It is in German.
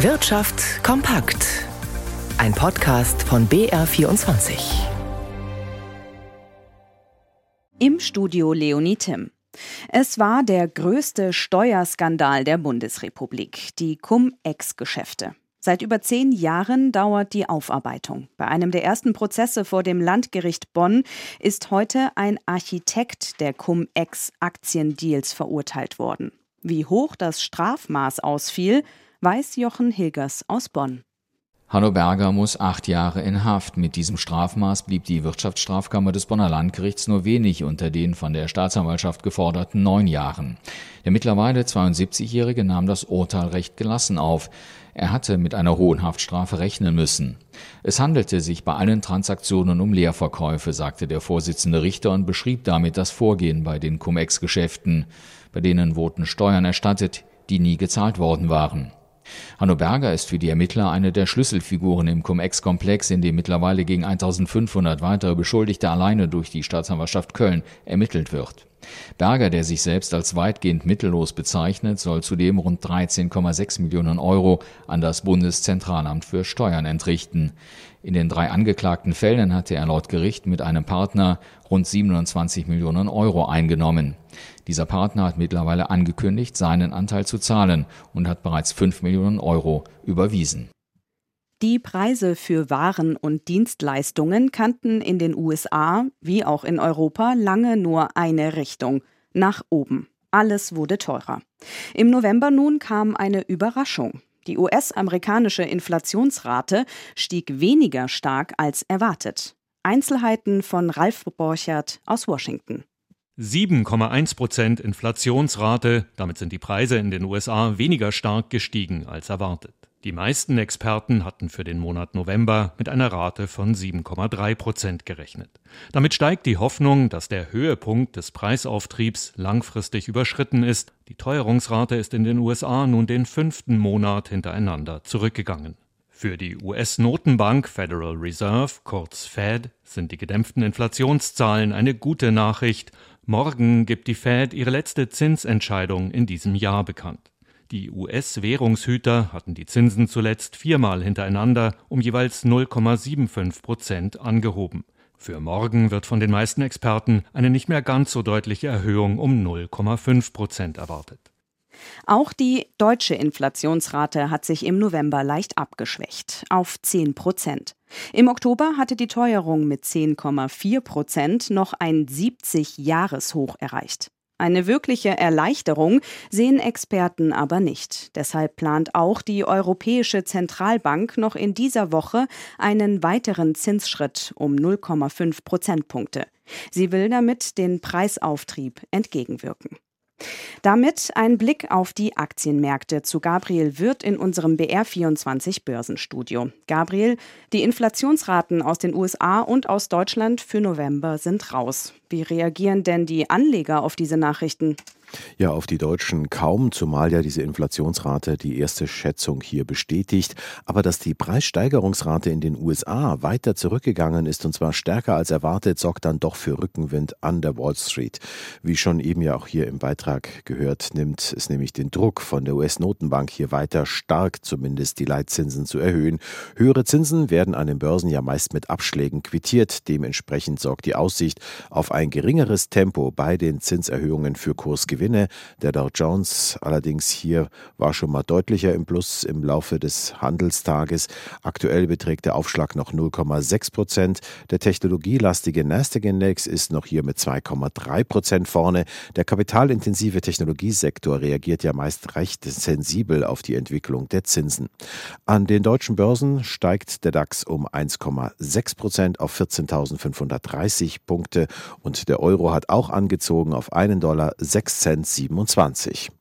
Wirtschaft kompakt. Ein Podcast von BR24. Im Studio Leonie Tim. Es war der größte Steuerskandal der Bundesrepublik, die Cum-Ex-Geschäfte. Seit über zehn Jahren dauert die Aufarbeitung. Bei einem der ersten Prozesse vor dem Landgericht Bonn ist heute ein Architekt der Cum-Ex-Aktiendeals verurteilt worden. Wie hoch das Strafmaß ausfiel, weiß Jochen Hilgers aus Bonn. Hanno Berger muss acht Jahre in Haft. Mit diesem Strafmaß blieb die Wirtschaftsstrafkammer des Bonner Landgerichts nur wenig unter den von der Staatsanwaltschaft geforderten neun Jahren. Der mittlerweile 72-Jährige nahm das Urteil recht gelassen auf. Er hatte mit einer hohen Haftstrafe rechnen müssen. Es handelte sich bei allen Transaktionen um Leerverkäufe, sagte der Vorsitzende Richter und beschrieb damit das Vorgehen bei den Cum-Ex-Geschäften. Bei denen wurden Steuern erstattet, die nie gezahlt worden waren. Hanno Berger ist für die Ermittler eine der Schlüsselfiguren im Cum-Ex-Komplex, in dem mittlerweile gegen 1500 weitere Beschuldigte alleine durch die Staatsanwaltschaft Köln ermittelt wird. Berger, der sich selbst als weitgehend mittellos bezeichnet, soll zudem rund 13,6 Millionen Euro an das Bundeszentralamt für Steuern entrichten. In den drei angeklagten Fällen hatte er laut Gericht mit einem Partner rund 27 Millionen Euro eingenommen. Dieser Partner hat mittlerweile angekündigt, seinen Anteil zu zahlen und hat bereits 5 Millionen Euro überwiesen. Die Preise für Waren und Dienstleistungen kannten in den USA wie auch in Europa lange nur eine Richtung nach oben. Alles wurde teurer. Im November nun kam eine Überraschung. Die US-amerikanische Inflationsrate stieg weniger stark als erwartet. Einzelheiten von Ralf Borchert aus Washington. 7,1 Prozent Inflationsrate, damit sind die Preise in den USA weniger stark gestiegen als erwartet. Die meisten Experten hatten für den Monat November mit einer Rate von 7,3 Prozent gerechnet. Damit steigt die Hoffnung, dass der Höhepunkt des Preisauftriebs langfristig überschritten ist. Die Teuerungsrate ist in den USA nun den fünften Monat hintereinander zurückgegangen. Für die US-Notenbank Federal Reserve, kurz Fed, sind die gedämpften Inflationszahlen eine gute Nachricht. Morgen gibt die Fed ihre letzte Zinsentscheidung in diesem Jahr bekannt. Die US-Währungshüter hatten die Zinsen zuletzt viermal hintereinander um jeweils 0,75 Prozent angehoben. Für morgen wird von den meisten Experten eine nicht mehr ganz so deutliche Erhöhung um 0,5 Prozent erwartet. Auch die deutsche Inflationsrate hat sich im November leicht abgeschwächt auf 10 Prozent. Im Oktober hatte die Teuerung mit 10,4 Prozent noch ein 70-Jahreshoch erreicht. Eine wirkliche Erleichterung sehen Experten aber nicht. Deshalb plant auch die Europäische Zentralbank noch in dieser Woche einen weiteren Zinsschritt um 0,5 Prozentpunkte. Sie will damit den Preisauftrieb entgegenwirken. Damit ein Blick auf die Aktienmärkte zu Gabriel Wirth in unserem BR24 Börsenstudio. Gabriel, die Inflationsraten aus den USA und aus Deutschland für November sind raus. Wie reagieren denn die Anleger auf diese Nachrichten? Ja, auf die Deutschen kaum, zumal ja diese Inflationsrate die erste Schätzung hier bestätigt. Aber dass die Preissteigerungsrate in den USA weiter zurückgegangen ist und zwar stärker als erwartet, sorgt dann doch für Rückenwind an der Wall Street. Wie schon eben ja auch hier im Beitrag gehört, nimmt es nämlich den Druck von der US-Notenbank hier weiter stark zumindest die Leitzinsen zu erhöhen. Höhere Zinsen werden an den Börsen ja meist mit Abschlägen quittiert. Dementsprechend sorgt die Aussicht auf ein geringeres Tempo bei den Zinserhöhungen für Kursgewinne Gewinne. Der Dow Jones allerdings hier war schon mal deutlicher im Plus im Laufe des Handelstages. Aktuell beträgt der Aufschlag noch 0,6 Prozent. Der technologielastige Nasdaq-Index ist noch hier mit 2,3 Prozent vorne. Der kapitalintensive Technologiesektor reagiert ja meist recht sensibel auf die Entwicklung der Zinsen. An den deutschen Börsen steigt der DAX um 1,6 Prozent auf 14.530 Punkte und der Euro hat auch angezogen auf einen Dollar 6 Cent 27.